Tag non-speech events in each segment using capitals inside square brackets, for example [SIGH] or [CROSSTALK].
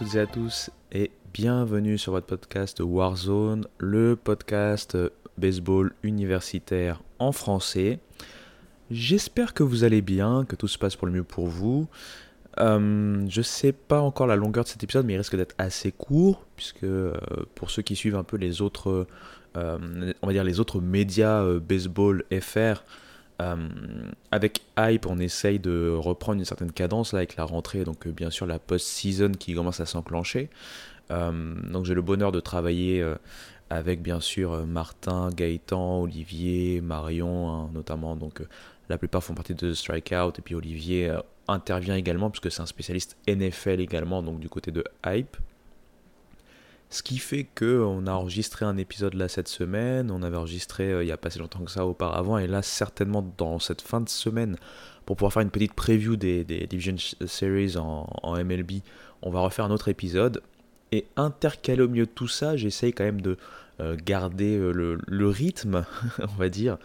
Toutes et à tous et bienvenue sur votre podcast Warzone, le podcast baseball universitaire en français. J'espère que vous allez bien, que tout se passe pour le mieux pour vous. Euh, je sais pas encore la longueur de cet épisode, mais il risque d'être assez court, puisque euh, pour ceux qui suivent un peu les autres, euh, on va dire les autres médias euh, baseball FR, avec Hype, on essaye de reprendre une certaine cadence là avec la rentrée, donc bien sûr la post-season qui commence à s'enclencher. donc j'ai le bonheur de travailler avec bien sûr Martin, Gaëtan, Olivier, Marion, hein, notamment. Donc la plupart font partie de Strikeout et puis Olivier intervient également, puisque c'est un spécialiste NFL également, donc du côté de Hype. Ce qui fait que on a enregistré un épisode là cette semaine, on avait enregistré euh, il n'y a pas si longtemps que ça auparavant, et là certainement dans cette fin de semaine, pour pouvoir faire une petite preview des, Division Series en, MLB, on va refaire un autre épisode. Et intercalé au milieu de tout ça, j'essaye quand même de euh, garder euh, le, rythme, [LAUGHS] on va dire,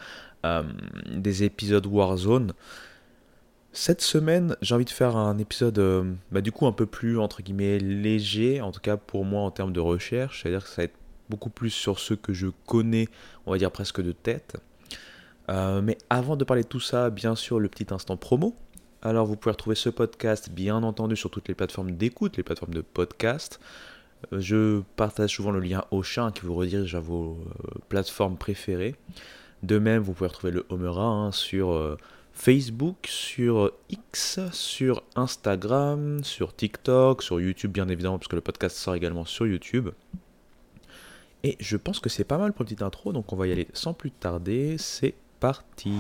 des épisodes Warzone. Cette semaine, j'ai envie de faire un épisode euh, bah, du coup un peu plus entre guillemets léger, en tout cas pour moi en termes de recherche, c'est-à-dire que ça va être beaucoup plus sur ceux que je connais, on va dire presque de tête. Euh, mais avant de parler de tout ça, bien sûr le petit instant promo. Alors vous pouvez retrouver ce podcast bien entendu sur toutes les plateformes d'écoute, les plateformes de podcast. Euh, je partage souvent le lien Ocha qui vous redirige à vos plateformes préférées. De même, vous pouvez retrouver le Homera hein, sur Facebook, sur X, sur Instagram, sur TikTok, sur YouTube bien évidemment, parce que le podcast sort également sur YouTube. Et je pense que c'est pas mal pour une petite intro, donc on va y aller sans plus tarder. C'est parti.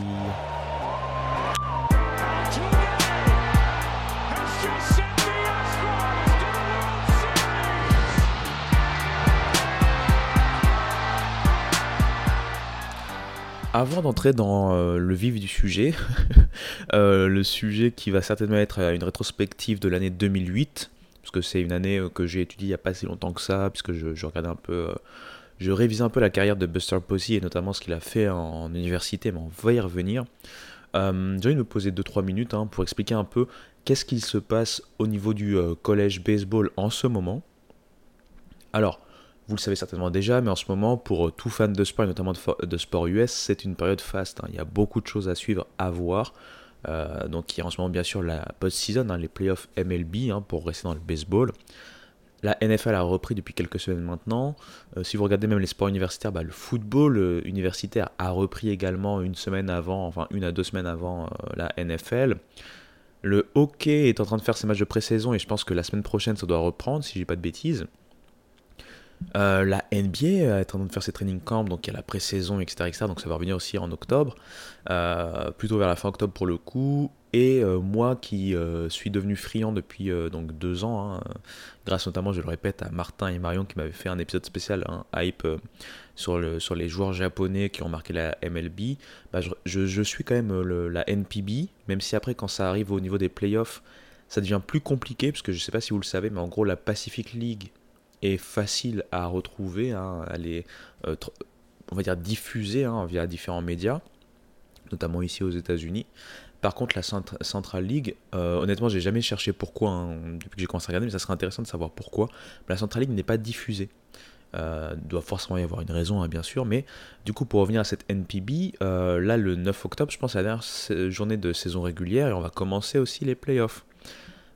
Avant d'entrer dans euh, le vif du sujet, [LAUGHS] euh, le sujet qui va certainement être une rétrospective de l'année 2008, parce que c'est une année euh, que j'ai étudiée il n'y a pas si longtemps que ça, puisque je, regardais un peu, je révisais un peu la carrière de Buster Posey et notamment ce qu'il a fait en, université, mais on va y revenir. j'ai envie de me poser 2-3 minutes hein, pour expliquer un peu qu'est-ce qu'il se passe au niveau du collège baseball en ce moment. Alors, vous le savez certainement déjà, mais en ce moment, pour euh, tout fan de sport, et notamment de, sport US, c'est une période faste. Hein. Il y a beaucoup de choses à suivre, à voir. Euh, donc il y a en ce moment bien sûr la post-season, hein, les playoffs MLB hein, pour rester dans le baseball. La NFL a repris depuis quelques semaines maintenant. Euh, si vous regardez même les sports universitaires, bah, le football universitaire a repris également une semaine avant, enfin une à deux semaines avant la NFL. Le hockey est en train de faire ses matchs de pré-saison et je pense que la semaine prochaine ça doit reprendre si j'ai pas de bêtises. Euh, la NBA est en train de faire ses training camps, donc il y a la pré-saison, etc., Donc ça va revenir aussi en octobre, euh, plutôt vers la fin octobre pour le coup. Et euh, moi qui suis devenu friand depuis donc deux ans, hein, grâce notamment, je le répète, à Martin et Marion qui m'avaient fait un épisode spécial, hein, hype, sur, le, sur les joueurs japonais qui ont marqué la MLB, bah, je, suis quand même la NPB, même si après quand ça arrive au niveau des playoffs, ça devient plus compliqué, parce que je ne sais pas si vous le savez, mais en gros la Pacific League facile à retrouver. Hein. Elle est, euh, on va dire, diffusée hein, via différents médias, notamment ici aux États-Unis. Par contre, la Central League, euh, honnêtement, j'ai jamais cherché pourquoi hein, depuis que j'ai commencé à regarder, mais ça serait intéressant de savoir pourquoi. la Central League n'est pas diffusée. Euh, doit forcément y avoir une raison, bien sûr, mais du coup, pour revenir à cette NPB, là, le 9 octobre, je pense, c'est la dernière journée de saison régulière et on va commencer aussi les playoffs.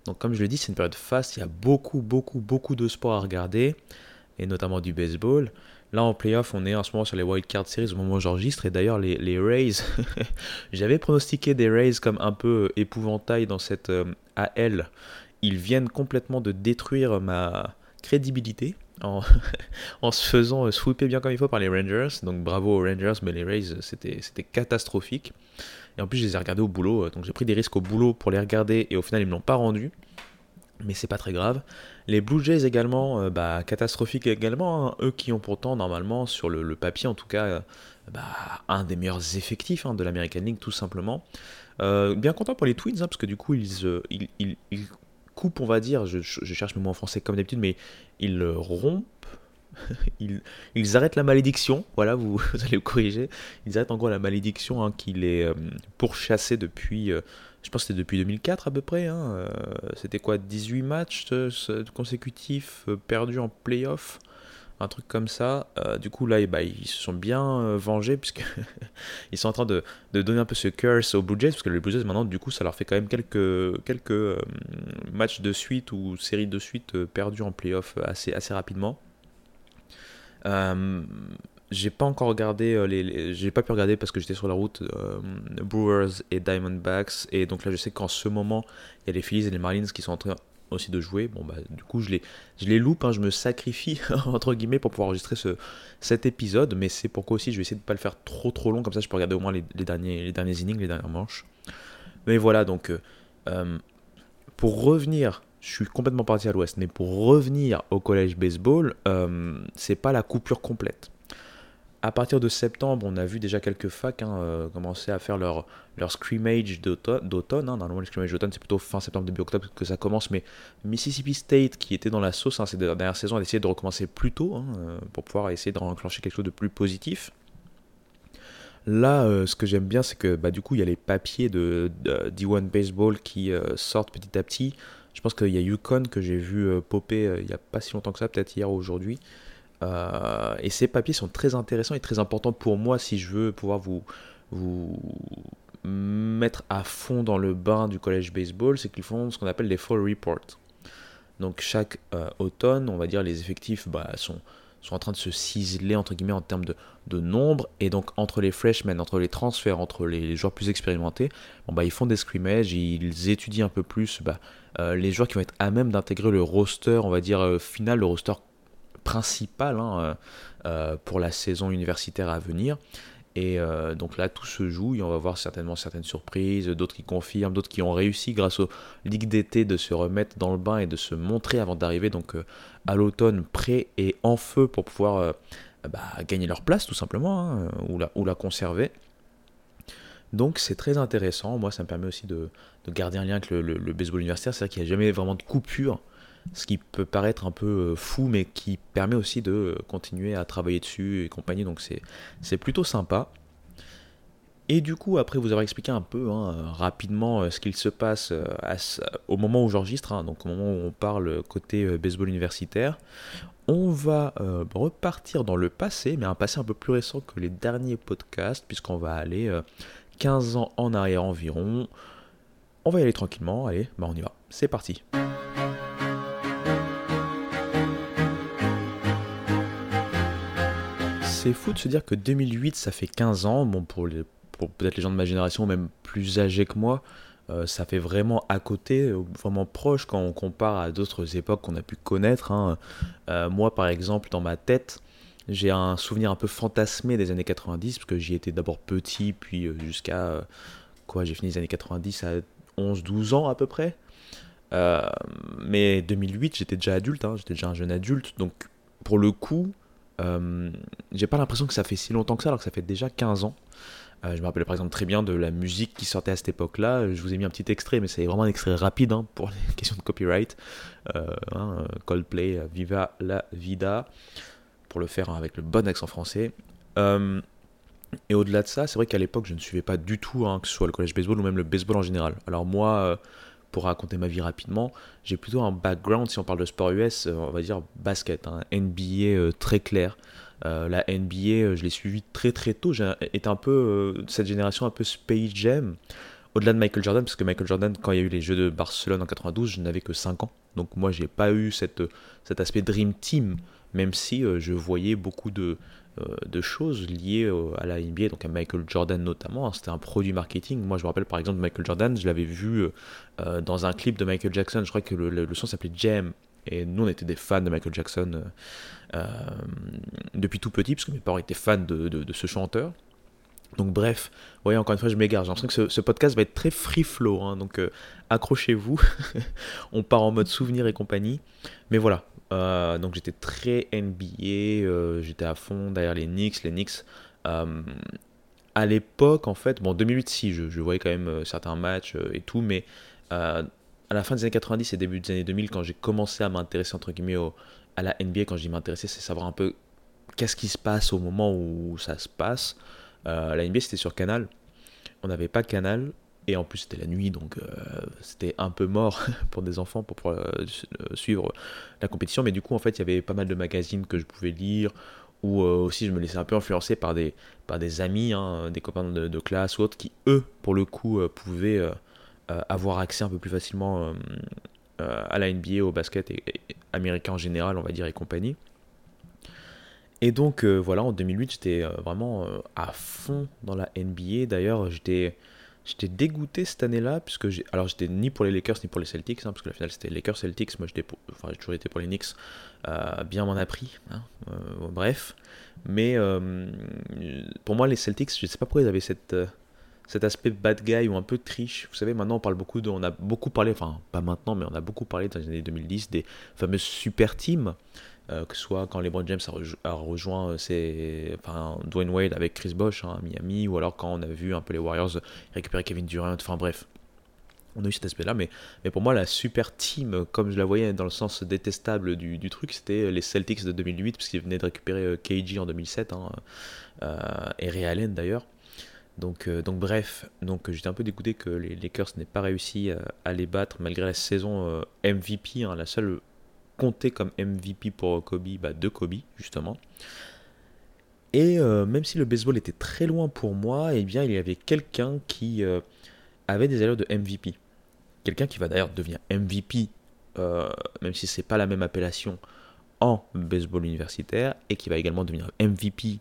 Donc comme je l'ai dit, c'est une période faste, il y a beaucoup, beaucoup, beaucoup de sports à regarder, et notamment du baseball. Là en playoff, on est en ce moment sur les Wild Card Series au moment où j'enregistre, et d'ailleurs les, les, Rays, [LAUGHS] j'avais pronostiqué des Rays comme un peu épouvantail dans cette euh, AL. Ils viennent complètement de détruire ma crédibilité en, [LAUGHS] en se faisant euh, sweeper bien comme il faut par les Rangers. Donc bravo aux Rangers, mais les Rays, c'était catastrophique. Et en plus, je les ai regardés au boulot. Euh, donc j'ai pris des risques au boulot pour les regarder et au final, ils ne me l'ont pas rendu. Mais c'est pas très grave. Les Blue Jays également, euh, bah, catastrophiques également. Hein. Eux qui ont pourtant, normalement, sur le, papier en tout cas, euh, bah, un des meilleurs effectifs hein, de l'American League, tout simplement. bien content pour les Twins, hein, parce que du coup, ils, coupent, on va dire, je, cherche mes mots en français comme d'habitude, mais ils rompent [LAUGHS] ils, arrêtent la malédiction, voilà, vous, [LAUGHS] allez vous corriger, ils arrêtent en gros la malédiction hein, qui les euh, pourchassait depuis, euh, je pense que c'était depuis 2004 à peu près, hein, euh, c'était quoi, 18 matchs consécutifs perdus en playoff un truc comme ça. Du coup, là, bah, ils se sont bien euh, vengés, puisqu'ils [LAUGHS] sont en train de, donner un peu ce curse aux Blue parce que les Blue maintenant, du coup, ça leur fait quand même quelques, quelques matchs de suite ou séries de suite perdus en playoff assez, assez rapidement. J'ai pas encore regardé, les, j'ai pas pu regarder parce que j'étais sur la route Brewers et Diamondbacks, et donc là, je sais qu'en ce moment, il y a les Phillies et les Marlins qui sont en train aussi de jouer. Bon, bah, du coup, je les, je les loupe, hein, je me sacrifie, [LAUGHS] entre guillemets, pour pouvoir enregistrer ce, cet épisode, mais c'est pourquoi aussi je vais essayer de pas le faire trop trop long, comme ça je peux regarder au moins les, derniers, les derniers innings, les dernières manches. Mais voilà, donc, euh, euh, pour revenir, je suis complètement parti à l'ouest, mais pour revenir au collège baseball, euh, c'est pas la coupure complète à partir de septembre, on a vu déjà quelques facs hein, euh, commencer à faire leur, leur scrimmage d'automne. Hein. Normalement, le scrimmage d'automne, c'est plutôt fin septembre, début octobre que ça commence. Mais Mississippi State, qui était dans la sauce hein, ces dernières saisons, a décidé de recommencer plus tôt euh, pour pouvoir essayer de enclencher quelque chose de plus positif. Là, euh, ce que j'aime bien, c'est que bah, du coup, il y a les papiers de, D1 Baseball qui sortent petit à petit. Je pense qu'il y a Yukon que j'ai vu popper il n'y a pas si longtemps que ça, peut-être hier ou aujourd'hui. Euh, et ces papiers sont très intéressants et très importants pour moi si je veux pouvoir vous, vous mettre à fond dans le bain du collège baseball, c'est qu'ils font ce qu'on appelle les fall reports. Donc chaque euh, automne, on va dire, les effectifs bah, sont, sont en train de se ciseler entre guillemets en termes de, nombre. Et donc entre les freshmen, entre les transferts, entre les joueurs plus expérimentés, bon, bah, ils font des scrimmages, ils étudient un peu plus bah, euh, les joueurs qui vont être à même d'intégrer le roster, on va dire, final, le roster principal hein, euh, euh, pour la saison universitaire à venir. Et euh, donc là, tout se joue et on va voir certainement certaines surprises, d'autres qui confirment, d'autres qui ont réussi grâce aux ligues d'été de se remettre dans le bain et de se montrer avant d'arriver donc à l'automne prêt et en feu pour pouvoir bah, gagner leur place tout simplement hein, ou, la, ou la conserver. Donc c'est très intéressant. Moi, ça me permet aussi de, garder un lien avec le, le baseball universitaire. C'est-à-dire qu'il n'y a jamais vraiment de coupure ce qui peut paraître un peu euh, fou, mais qui permet aussi de euh, continuer à travailler dessus et compagnie, donc c'est plutôt sympa. Et du coup, après vous avoir expliqué un peu hein, rapidement euh, ce qu'il se passe au moment où j'enregistre, hein, donc au moment où on parle côté baseball universitaire, on va repartir dans le passé, mais un passé un peu plus récent que les derniers podcasts, puisqu'on va aller 15 ans en arrière environ. On va y aller tranquillement, allez, bah on y va, c'est parti. C'est fou de se dire que 2008, ça fait 15 ans. Bon, pour, peut-être les gens de ma génération, même plus âgés que moi, euh, ça fait vraiment à côté, euh, vraiment proche quand on compare à d'autres époques qu'on a pu connaître. Hein. Euh, moi, par exemple, dans ma tête, j'ai un souvenir un peu fantasmé des années 90, parce que j'y étais d'abord petit, puis jusqu'à. quoi J'ai fini les années 90 à 11-12 ans à peu près. mais 2008, j'étais déjà adulte, hein, j'étais déjà un jeune adulte, donc pour le coup, euh, j'ai pas l'impression que ça fait si longtemps que ça, alors que ça fait déjà 15 ans. Euh, je me rappelle par exemple très bien de la musique qui sortait à cette époque-là. Je vous ai mis un petit extrait, mais c'est vraiment un extrait rapide hein, pour les [LAUGHS] questions de copyright. Euh, hein, Coldplay, Viva la Vida, pour le faire avec le bon accent français. et au-delà de ça, c'est vrai qu'à l'époque, je ne suivais pas du tout, hein, que ce soit le collège baseball ou même le baseball en général. Alors moi, pour raconter ma vie rapidement, j'ai plutôt un background, si on parle de sport US, euh, on va dire basket, hein, NBA euh, très clair. Euh, la NBA, je l'ai suivi très très tôt. J'ai été un peu cette génération un peu Space Jam. Au-delà de Michael Jordan, parce que Michael Jordan, quand il y a eu les Jeux de Barcelone en 92, je n'avais que 5 ans. Donc moi, j'ai pas eu cette, cet aspect Dream Team, même si je voyais beaucoup de, de choses liées à la NBA, donc à Michael Jordan notamment. Hein. C'était un produit marketing. Moi, je me rappelle par exemple de Michael Jordan, je l'avais vu euh, euh, dans un clip de Michael Jackson. Je crois que le, son s'appelait Jam. Et nous, on était des fans de Michael Jackson depuis tout petit, parce que mes parents étaient fans de, ce chanteur. Donc bref, vous voyez, encore une fois, je m'égare. J'ai l'impression que ce, podcast va être très free flow. Hein. donc accrochez-vous. [LAUGHS] on part en mode souvenir et compagnie. Mais voilà, euh, donc j'étais très NBA, euh, j'étais à fond derrière les Knicks. Les Knicks, euh, à l'époque, en fait, bon, 2008, si, je, voyais quand même certains matchs et tout, mais à la fin des années 90 et début des années 2000, quand j'ai commencé à m'intéresser entre guillemets à la NBA, quand je dis m'intéresser, c'est savoir un peu qu'est-ce qui se passe au moment où ça se passe. la NBA, c'était sur Canal. On n'avait pas Canal. Et en plus, c'était la nuit, donc c'était un peu mort [LAUGHS] pour des enfants pour pouvoir suivre la compétition. Mais du coup, en fait, il y avait pas mal de magazines que je pouvais lire, ou aussi je me laissais un peu influencer par des, par des amis, hein, des copains de, classe ou autres, qui eux, pour le coup, pouvaient avoir accès un peu plus facilement à la NBA, au basket et, américain en général, on va dire, et compagnie. Et donc voilà, en 2008, j'étais vraiment à fond dans la NBA. D'ailleurs, j'étais J'étais dégoûté cette année-là, puisque j'ai. Alors, j'étais ni pour les Lakers ni pour les Celtics, hein, parce que la finale c'était Lakers-Celtics. Moi, j'étais enfin, j'ai toujours été pour les Knicks. Euh, bien m'en a pris. Hein, euh, bref. Mais euh, pour moi, les Celtics, je ne sais pas pourquoi ils avaient cette, cet aspect bad guy ou un peu triche. Vous savez, maintenant, on parle beaucoup de. On a beaucoup parlé, enfin, pas maintenant, mais on a beaucoup parlé dans les années 2010 des fameuses super teams. Euh, que ce soit quand LeBron James a, rejoint euh, ses, enfin, Dwayne Wade avec Chris Bosh hein, à Miami, ou alors quand on a vu un peu les Warriors récupérer Kevin Durant, enfin bref. On a eu cet aspect-là, mais, mais pour moi, la super team, comme je la voyais dans le sens détestable du, truc, c'était les Celtics de 2008, parce qu'ils venaient de récupérer euh, KG en 2007, hein, et Ray Allen d'ailleurs. Donc, donc bref, donc j'étais un peu dégoûté que les Lakers n'aient pas réussi à, les battre malgré la saison MVP, hein, la seule compté comme MVP pour Kobe, bah, de Kobe, justement. Et euh, même si le baseball était très loin pour moi, eh bien, il y avait quelqu'un qui euh, avait des allures de MVP. Quelqu'un qui va d'ailleurs devenir MVP, euh, même si c'est pas la même appellation, en baseball universitaire, et qui va également devenir MVP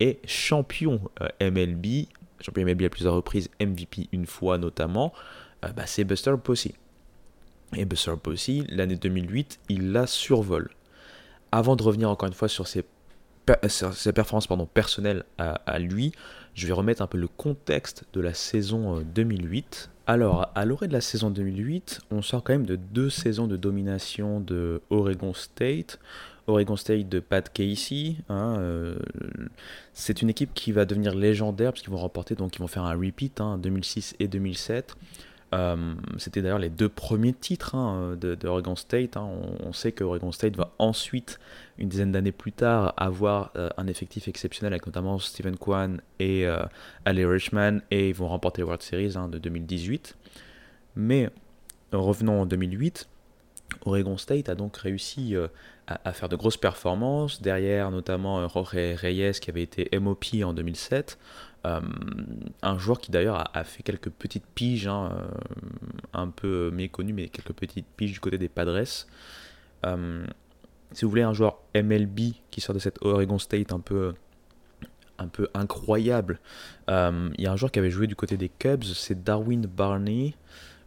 et champion MLB, champion MLB à plusieurs reprises, MVP une fois notamment, bah, c'est Buster Posey. Et Buster Posey, l'année 2008, il la survole. Avant de revenir encore une fois sur ses, ses performances pardon, personnelles à, lui, je vais remettre un peu le contexte de la saison 2008. Euh, Alors, à l'orée de la saison 2008, on sort quand même de deux saisons de domination de Oregon State. Oregon State de Pat Casey. Hein, euh, c'est une équipe qui va devenir légendaire parce qu'ils vont remporter, donc ils vont faire un repeat, hein, 2006 et 2007. Euh, c'était d'ailleurs les deux premiers titres hein, de, Oregon State. Hein. On, sait que Oregon State va ensuite, une dizaine d'années plus tard, avoir euh, un effectif exceptionnel avec notamment Stephen Kwan et euh, Ali Richman et ils vont remporter les World Series hein, de 2018. Mais revenons en 2008, Oregon State a donc réussi à, à, faire de grosses performances. Derrière, notamment Jorge Reyes qui avait été MOP en 2007. Euh, un joueur qui d'ailleurs a, fait quelques petites piges, hein, euh, un peu méconnu, mais quelques petites piges du côté des Padres. Euh, si vous voulez un joueur MLB qui sort de cette Oregon State un peu un peu incroyable. Il y a un joueur qui avait joué du côté des Cubs, c'est Darwin Barney.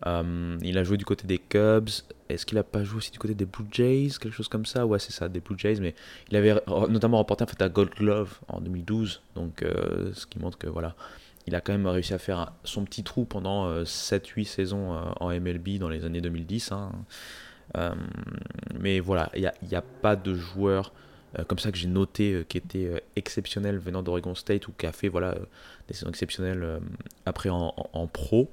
Euh, il a joué du côté des Cubs. Est-ce qu'il a pas joué aussi du côté des Blue Jays Quelque chose comme ça? Ouais, c'est ça, des Blue Jays. Mais il avait notamment remporté en fait, la Gold Glove en 2012. Donc, euh, ce qui montre que voilà, il a quand même réussi à faire son petit trou pendant 7-8 euh, saisons en MLB dans les années 2010. Hein. mais voilà, il n'y a, pas de joueur comme ça que j'ai noté qui était exceptionnel venant d'Oregon State ou qui a fait voilà, des saisons exceptionnelles après en pro.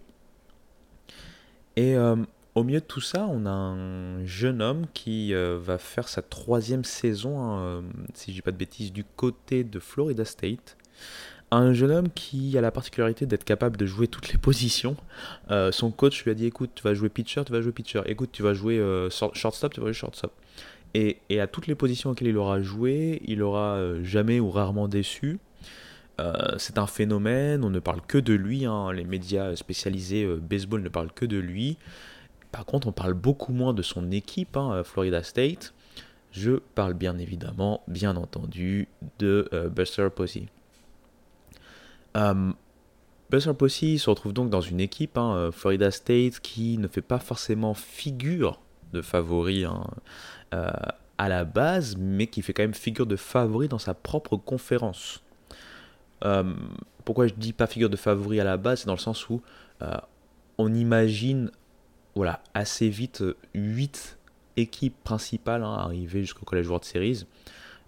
Et euh, au milieu de tout ça, on a un jeune homme qui euh, va faire sa troisième saison, hein, euh, si je dis pas de bêtises, du côté de Florida State. Un jeune homme qui a la particularité d'être capable de jouer toutes les positions. son coach lui a dit écoute, tu vas jouer pitcher, tu vas jouer pitcher. Écoute, tu vas jouer shortstop, tu vas jouer shortstop. Et, et, à toutes les positions auxquelles il aura joué, il aura jamais ou rarement déçu. Euh, c'est un phénomène, on ne parle que de lui, hein. les médias spécialisés euh, baseball ne parlent que de lui. Par contre, on parle beaucoup moins de son équipe, hein, Florida State. Je parle bien évidemment, bien entendu, de euh, Buster Posey. Buster Posey se retrouve donc dans une équipe, hein, Florida State, qui ne fait pas forcément figure de favori à la base, mais qui fait quand même figure de favori dans sa propre conférence. Euh, pourquoi je dis pas figure de favori à la base C'est dans le sens où euh, on imagine voilà, assez vite 8 équipes principales hein, arriver jusqu'au Collège World Series.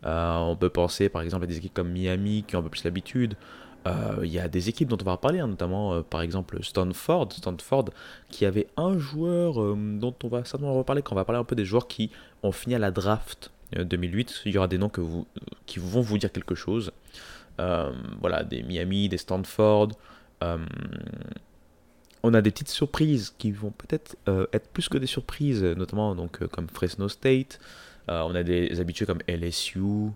Euh, on peut penser par exemple à des équipes comme Miami qui ont un peu plus l'habitude. Il y a des équipes dont on va reparler, hein, notamment par exemple Stanford, Stanford qui avait un joueur dont on va certainement reparler quand on va parler un peu des joueurs qui ont fini à la draft 2008. Il y aura des noms qui vont vous dire quelque chose. Voilà, des Miami, des Stanford. on a des petites surprises qui vont peut-être être plus que des surprises, notamment donc, comme Fresno State. on a des habitués comme LSU.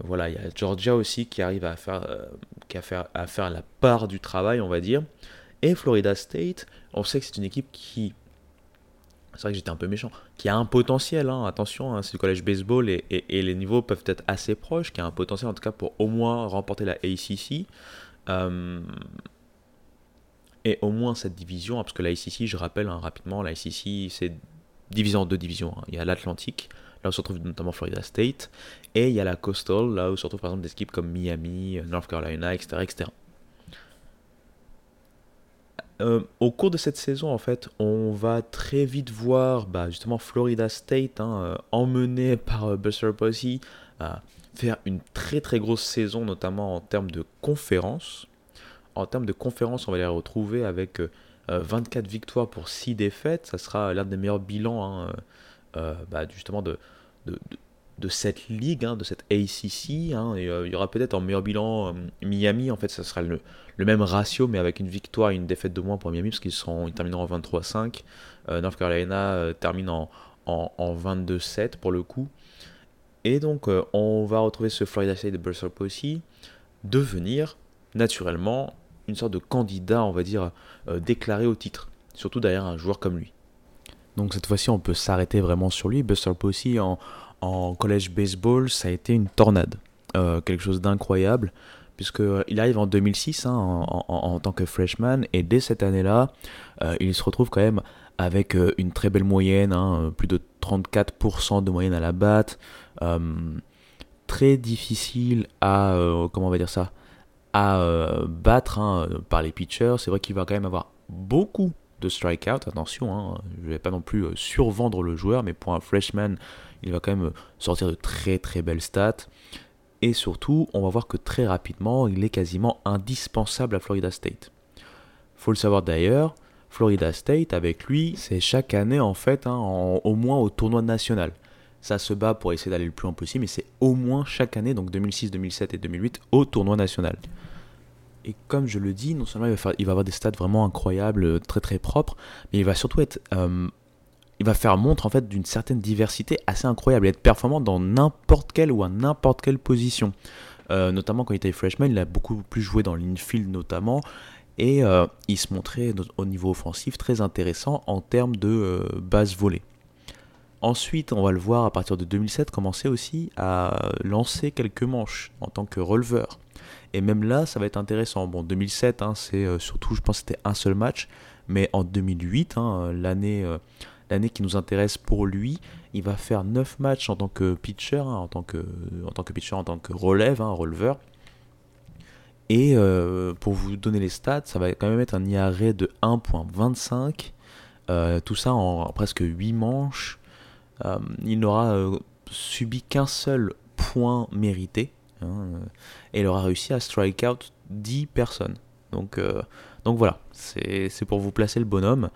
Voilà, il y a Georgia aussi qui arrive à faire, qui faire, à faire la part du travail, on va dire. Et Florida State, on sait que c'est une équipe qui c'est vrai que j'étais un peu méchant, qui a un potentiel, hein, attention, hein, c'est le collège baseball et, les niveaux peuvent être assez proches, qui a un potentiel en tout cas pour au moins remporter la ACC. Euh, et au moins cette division, hein, parce que la ACC, je rappelle rapidement, la ACC c'est divisé en deux divisions. Il y a l'Atlantique, là où se retrouve notamment Florida State, et il y a la Coastal, là où se retrouvent par exemple des équipes comme Miami, North Carolina, etc. etc. Euh, au cours de cette saison, en fait, on va très vite voir bah, Florida State, hein, euh, emmené [LAUGHS] par euh, Buster Posey, faire une très très grosse saison, notamment en termes de conférences. En termes de conférences, on va les retrouver avec 24 victoires pour 6 défaites. Ça sera l'un des meilleurs bilans hein, bah, justement de cette ligue, hein, de cette ACC. Hein, et, euh, il y aura peut-être en meilleur bilan euh, Miami. En fait, ça sera le, même ratio, mais avec une victoire et une défaite de moins pour Miami, parce qu'ils ils termineront en 23-5. Euh, North Carolina termine en, en, 22-7 pour le coup. Et donc, on va retrouver ce Florida State de Buster Posey devenir naturellement une sorte de candidat, on va dire, déclaré au titre. Surtout derrière un joueur comme lui. Donc cette fois-ci, on peut s'arrêter vraiment sur lui. Buster Posey en, en collège baseball, ça a été une tornade. Euh, quelque chose d'incroyable, puisqu'il arrive en 2006 hein, en, tant que freshman, et dès cette année-là, euh, il se retrouve quand même avec euh, une très belle moyenne, hein, plus de 34% de moyenne à la batte, très difficile à, comment on va dire ça, à battre hein, par les pitchers. C'est vrai qu'il va quand même avoir beaucoup de strikeout, attention, je vais pas non plus survendre le joueur, mais pour un freshman, il va quand même sortir de très très belles stats. Et surtout, on va voir que très rapidement, il est quasiment indispensable à Florida State. Faut le savoir d'ailleurs, Florida State, avec lui, c'est chaque année en fait, hein, au moins au tournoi national. Ça se bat pour essayer d'aller le plus loin possible, mais c'est au moins chaque année, donc 2006, 2007 et 2008, au tournoi national. Et comme je le dis, non seulement il va, avoir des stats vraiment incroyables, très très propres, mais il va surtout être euh, il va faire montre en fait d'une certaine diversité assez incroyable et être performant dans n'importe quelle ou à n'importe quelle position. Euh, notamment quand il était freshman, il a beaucoup plus joué dans l'infield notamment et euh, il se montrait au niveau offensif très intéressant en termes de euh, base volée. Ensuite, on va le voir à partir de 2007 commencer aussi à lancer quelques manches en tant que releveur. Et même là, ça va être intéressant. Bon, 2007, hein, c'est surtout, je pense, c'était un seul match, mais en 2008, hein, l'année l'année qui nous intéresse pour lui, il va faire 9 matchs en tant que pitcher, hein, en, tant que, en tant que pitcher, en tant que relève, hein, releveur. Et euh, pour vous donner les stats, ça va quand même être un IRA de 1.25. Euh, tout ça en presque 8 manches. Euh, il n'aura subi qu'un seul point mérité. Hein, et il aura réussi à strike out 10 personnes. Donc, donc voilà, c'est pour vous placer le bonhomme.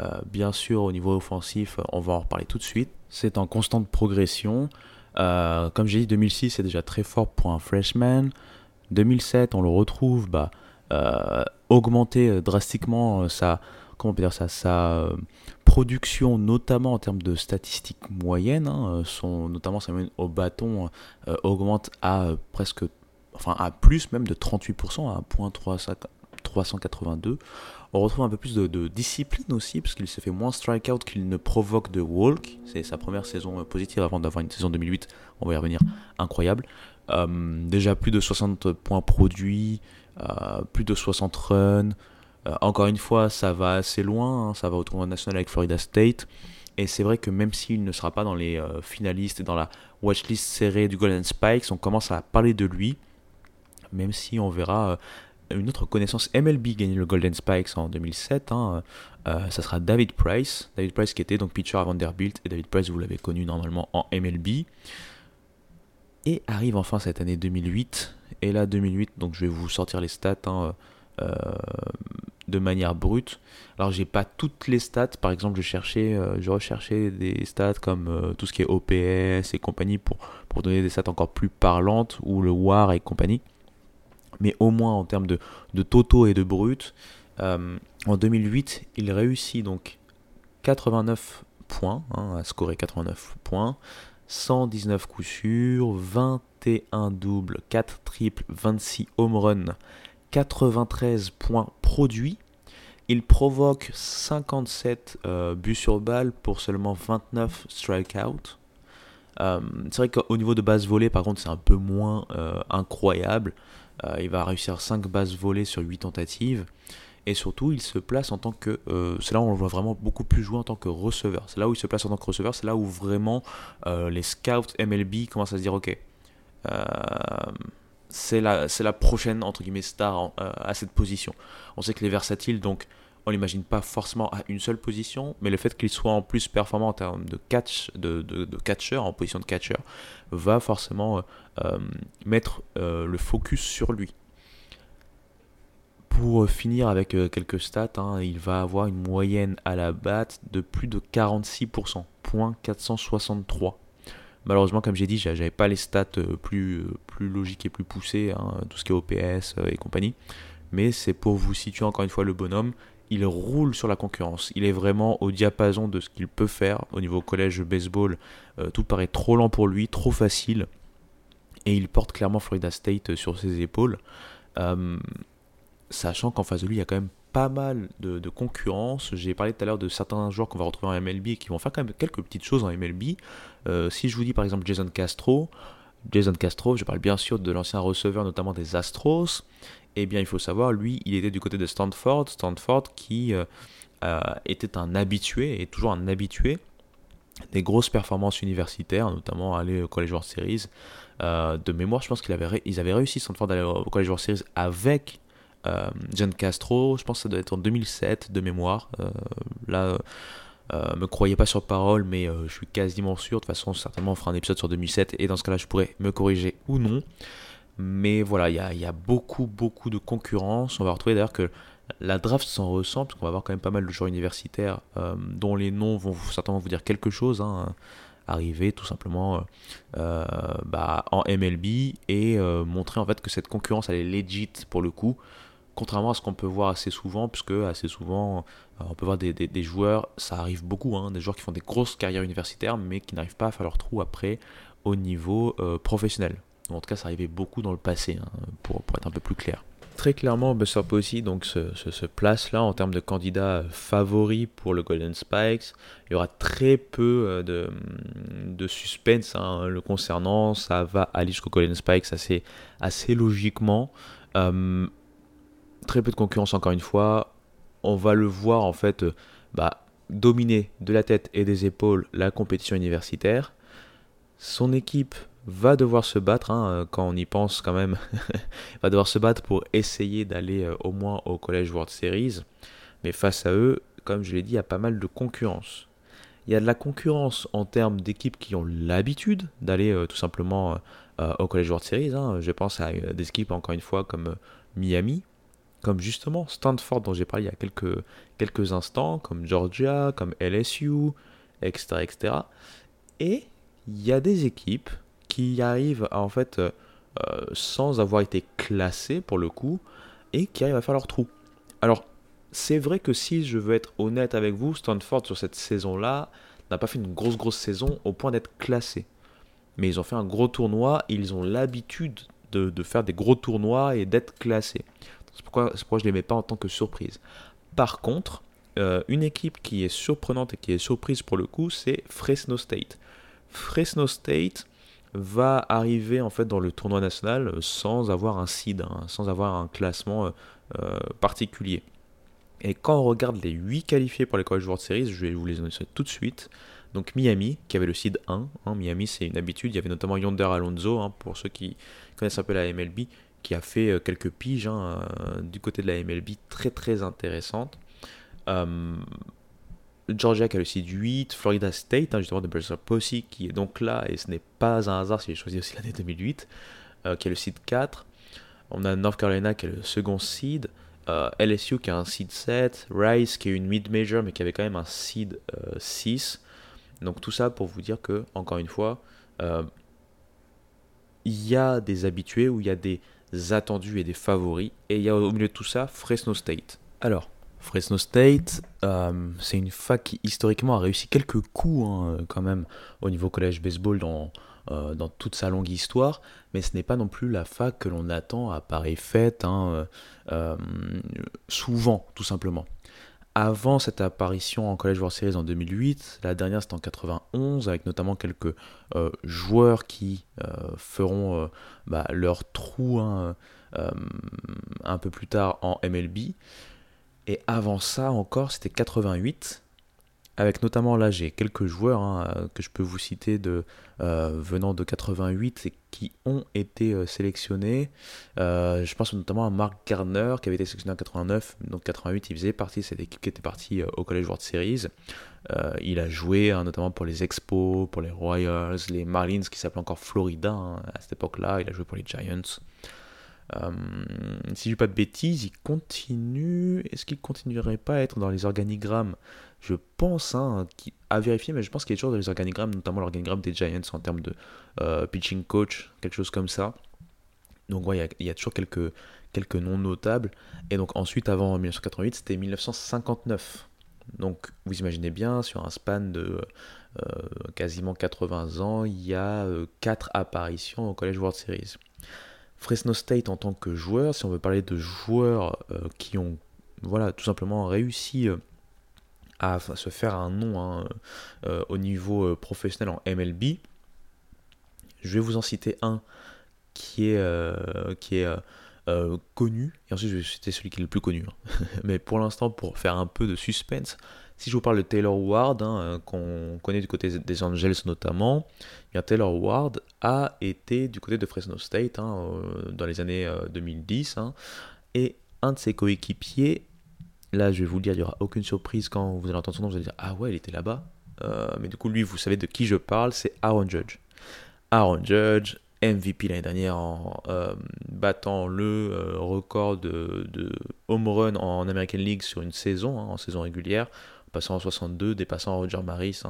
Euh, bien sûr, au niveau offensif, on va en reparler tout de suite. C'est en constante progression. Euh, comme j'ai dit, 2006 c'est déjà très fort pour un freshman. 2007, on le retrouve bah, euh, augmenter drastiquement sa, comment dire ça, sa production, notamment en termes de statistiques moyennes. Hein, notamment sa moyenne au bâton augmente à presque, enfin à plus même de 38%, à 1.382. On retrouve un peu plus de, discipline aussi, parce qu'il se fait moins strikeout qu'il ne provoque de walk. C'est sa première saison euh, positive avant d'avoir une saison 2008. On va y revenir. Incroyable. Euh, déjà plus de 60 points produits, euh, plus de 60 runs. encore une fois, ça va assez loin. Hein. ça va au tournoi national avec Florida State. Et c'est vrai que même s'il ne sera pas dans les finalistes et dans la watchlist serrée du Golden Spikes, on commence à parler de lui. Même si on verra une autre connaissance MLB gagné le Golden Spikes en 2007. Hein, euh, ça sera David Price. David Price qui était donc pitcher à Vanderbilt. Et David Price, vous l'avez connu normalement en MLB. Et arrive enfin cette année 2008. Et là, 2008, donc je vais vous sortir les stats. Hein, de manière brute. Alors j'ai pas toutes les stats, par exemple je cherchais, je recherchais des stats comme tout ce qui est OPS et compagnie pour, pour donner des stats encore plus parlantes, ou le WAR et compagnie. Mais au moins en termes de, de toto et de brut, en 2008 il réussit donc 89 points, hein, à scorer 89 points, 119 coups sûrs, 21 doubles, 4 triples, 26 home runs, 93 points produits. Il provoque 57 euh, buts sur balle pour seulement 29 strikeouts. Euh, c'est vrai qu'au niveau de base volée, par contre, c'est un peu moins euh, incroyable. Il va réussir 5 bases volées sur 8 tentatives. Et surtout, il se place en tant que. Euh, c'est là où on le voit vraiment beaucoup plus jouer en tant que receveur. C'est là où il se place en tant que receveur. C'est là où vraiment euh, les scouts MLB commencent à se dire ok, euh, c'est la, la prochaine entre guillemets star à cette position. On sait que les versatiles, donc on l'imagine pas forcément à une seule position, mais le fait qu'il soit en plus performant en termes de catch, de, de, en position de catcher, va forcément mettre le focus sur lui. Pour finir avec euh, quelques stats, hein, il va avoir une moyenne à la batte de plus de 46%, 463. Malheureusement, comme j'ai dit, j'avais pas les stats euh, plus, euh, plus logiques et plus poussées, hein, tout ce qui est OPS et compagnie. Mais c'est pour vous situer encore une fois le bonhomme. Il roule sur la concurrence. Il est vraiment au diapason de ce qu'il peut faire au niveau collège baseball. tout paraît trop lent pour lui, trop facile. Et il porte clairement Florida State sur ses épaules sachant qu'en face de lui, il y a quand même pas mal de, concurrence. J'ai parlé tout à l'heure de certains joueurs qu'on va retrouver en MLB et qui vont faire quand même quelques petites choses en MLB. Euh, si je vous dis par exemple Jason Castro, Jason Castro, je parle bien sûr de l'ancien receveur notamment des Astros, eh bien il faut savoir, lui, il était du côté de Stanford, Stanford qui euh, était un habitué, et toujours un habitué des grosses performances universitaires, notamment aller au College World Series. Euh, de mémoire, je pense qu'ils avaient, avaient réussi Stanford d'aller au College World Series avec euh, John Castro, je pense que ça doit être en 2007 de mémoire. Euh, là, euh, me croyez pas sur parole, mais je suis quasiment sûr. De toute façon, certainement, on fera un épisode sur 2007 et dans ce cas-là, je pourrais me corriger ou non. Mais voilà, il y a, beaucoup, beaucoup de concurrence. On va retrouver d'ailleurs que la draft s'en ressent, parce qu'on va avoir quand même pas mal de joueurs universitaires dont les noms vont certainement vous dire quelque chose. Hein, arriver tout simplement bah, en MLB et montrer en fait que cette concurrence elle est legit pour le coup contrairement à ce qu'on peut voir assez souvent, puisque assez souvent, euh, on peut voir des, joueurs, ça arrive beaucoup, hein, des joueurs qui font des grosses carrières universitaires, mais qui n'arrivent pas à faire leur trou après au niveau euh, professionnel. En tout cas, ça arrivait beaucoup dans le passé, hein, pour, être un peu plus clair. Très clairement, Buster Posey donc, se, place là en termes de candidats favoris pour le Golden Spikes. Il y aura très peu euh, de, de suspense hein, le concernant. Ça va aller jusqu'au Golden Spikes assez, assez logiquement très peu de concurrence encore une fois. On va le voir en fait euh, bah, dominer de la tête et des épaules la compétition universitaire. Son équipe va devoir se battre, hein, euh, quand on y pense quand même, [LAUGHS] va devoir se battre pour essayer d'aller euh, au moins au College World Series. Mais face à eux, comme je l'ai dit, il y a pas mal de concurrence. Il y a de la concurrence en termes d'équipes qui ont l'habitude d'aller tout simplement au College World Series. Hein. Je pense à des équipes, encore une fois, comme Miami, comme justement Stanford dont j'ai parlé il y a quelques, quelques instants, comme Georgia, comme LSU, etc. etc. Et il y a des équipes qui arrivent en fait euh, sans avoir été classées pour le coup et qui arrivent à faire leur trou. Alors c'est vrai que si je veux être honnête avec vous, Stanford sur cette saison-là n'a pas fait une grosse grosse saison au point d'être classé. Mais ils ont fait un gros tournoi, ils ont l'habitude de, faire des gros tournois et d'être classés. C'est pourquoi, pourquoi je ne les mets pas en tant que surprise. Par contre, euh, une équipe qui est surprenante et qui est surprise pour le coup, c'est Fresno State. Fresno State va arriver en fait dans le tournoi national sans avoir un seed, hein, sans avoir un classement euh, euh, particulier. Et quand on regarde les 8 qualifiés pour les College World Series, je vais vous les annoncer tout de suite. Donc Miami, qui avait le seed 1, hein, Miami c'est une habitude, il y avait notamment Yonder Alonso, hein, pour ceux qui connaissent un peu la MLB, qui a fait euh, quelques piges du côté de la MLB très très intéressantes. Georgia qui a le site 8, Florida State, hein, justement de Buster Posey qui est donc là, et ce n'est pas un hasard si j'ai choisi aussi l'année 2008, qui est le site 4. On a North Carolina qui est le second seed, LSU qui a un seed 7, Rice qui est une mid-major mais qui avait quand même un seed 6. Donc tout ça pour vous dire que, encore une fois, il y a des habitués ou il y a des attendus et des favoris. Et il y a au milieu de tout ça Fresno State. Alors, Fresno State, euh, c'est une fac qui historiquement a réussi quelques coups hein, quand même au niveau collège baseball dans, euh, dans toute sa longue histoire, mais ce n'est pas non plus la fac que l'on attend à pareille fête, hein, euh, souvent tout simplement. Avant cette apparition en College World Series en 2008, la dernière c'était en 91, avec notamment quelques joueurs qui feront bah, leur trou hein, un peu plus tard en MLB. Et avant ça encore, c'était 88, avec notamment là j'ai quelques joueurs hein, que je peux vous citer euh, venant de 88 et qui ont été euh, sélectionnés. Euh, je pense notamment à Mark Gardner qui avait été sélectionné en 89, donc 88 il faisait partie de cette équipe qui était partie au College World Series. il a joué hein, notamment pour les Expos, pour les Royals, les Marlins qui s'appelaient encore Florida hein, à cette époque-là, il a joué pour les Giants. Euh, si je dis pas de bêtises, il continue. Est-ce qu'il continuerait pas à être dans les organigrammes? Je pense, hein, à vérifier, mais je pense qu'il est toujours dans les organigrammes, notamment l'organigramme des Giants en termes de euh, pitching coach, quelque chose comme ça. Donc, ouais, il y, a toujours quelques, noms notables. Et donc, ensuite, avant 1988, c'était 1959. Donc, vous imaginez bien, sur un span de euh, quasiment 80 ans, il y a 4 apparitions au College World Series. Fresno State en tant que joueur, si on veut parler de joueurs euh, qui ont voilà, tout simplement réussi euh, à se faire un nom hein, euh, au niveau professionnel en MLB, je vais vous en citer un qui est, qui est connu, et ensuite citer celui qui est le plus connu. Hein. [LAUGHS] Mais pour l'instant, pour faire un peu de suspense, si je vous parle de Taylor Ward, hein, euh, qu'on connaît du côté des Angels notamment, bien Taylor Ward a été du côté de Fresno State hein, euh, dans les années 2010. Euh, hein, et un de ses coéquipiers, là je vais vous le dire, il n'y aura aucune surprise quand vous allez entendre son nom, vous allez dire Ah ouais, il était là-bas. mais du coup, lui, vous savez de qui je parle, c'est Aaron Judge. Aaron Judge, MVP l'année dernière en battant le record de, home run en American League sur une saison, en saison régulière passant en 62, dépassant Roger Maris,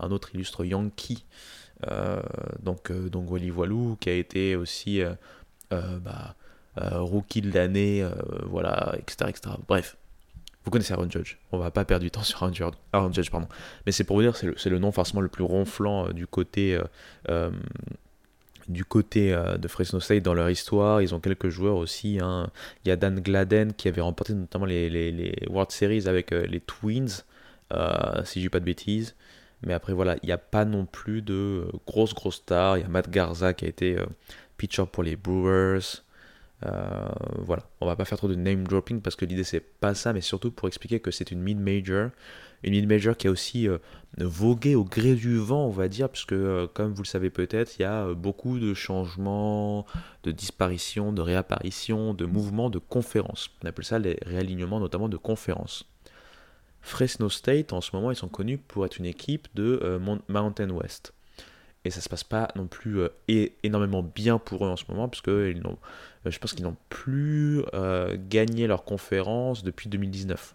un, autre illustre Yankee. Euh, donc, euh, donc Wally Voilou, qui a été aussi euh, bah, rookie de l'année, voilà, etc., etc. Bref, vous connaissez Aaron Judge. On va pas perdre du temps [LAUGHS] sur Aaron Judge, pardon. Mais c'est pour vous dire, c'est le, le, nom forcément le plus ronflant du côté du côté euh, de Fresno State dans leur histoire. Ils ont quelques joueurs aussi. Hein. Il y a Dan Gladden qui avait remporté notamment les, World Series avec euh, les Twins, euh, si je dis pas de bêtises. Mais après, voilà, il n'y a pas non plus de grosses, grosses stars. Il y a Matt Garza qui a été pitcher pour les Brewers. voilà, on va pas faire trop de name dropping parce que l'idée c'est pas ça, mais surtout pour expliquer que c'est une mid-major une mid-major qui a aussi euh, vogué au gré du vent, on va dire, puisque euh, comme vous le savez peut-être, il y a euh, beaucoup de changements, de disparitions, de réapparitions, de mouvements, de conférences. On appelle ça les réalignements notamment de conférences. Fresno State, en ce moment, ils sont connus pour être une équipe de Mountain West. Et ça se passe pas non plus énormément bien pour eux en ce moment, puisque ils je pense qu'ils n'ont plus gagné leur conférence depuis 2019.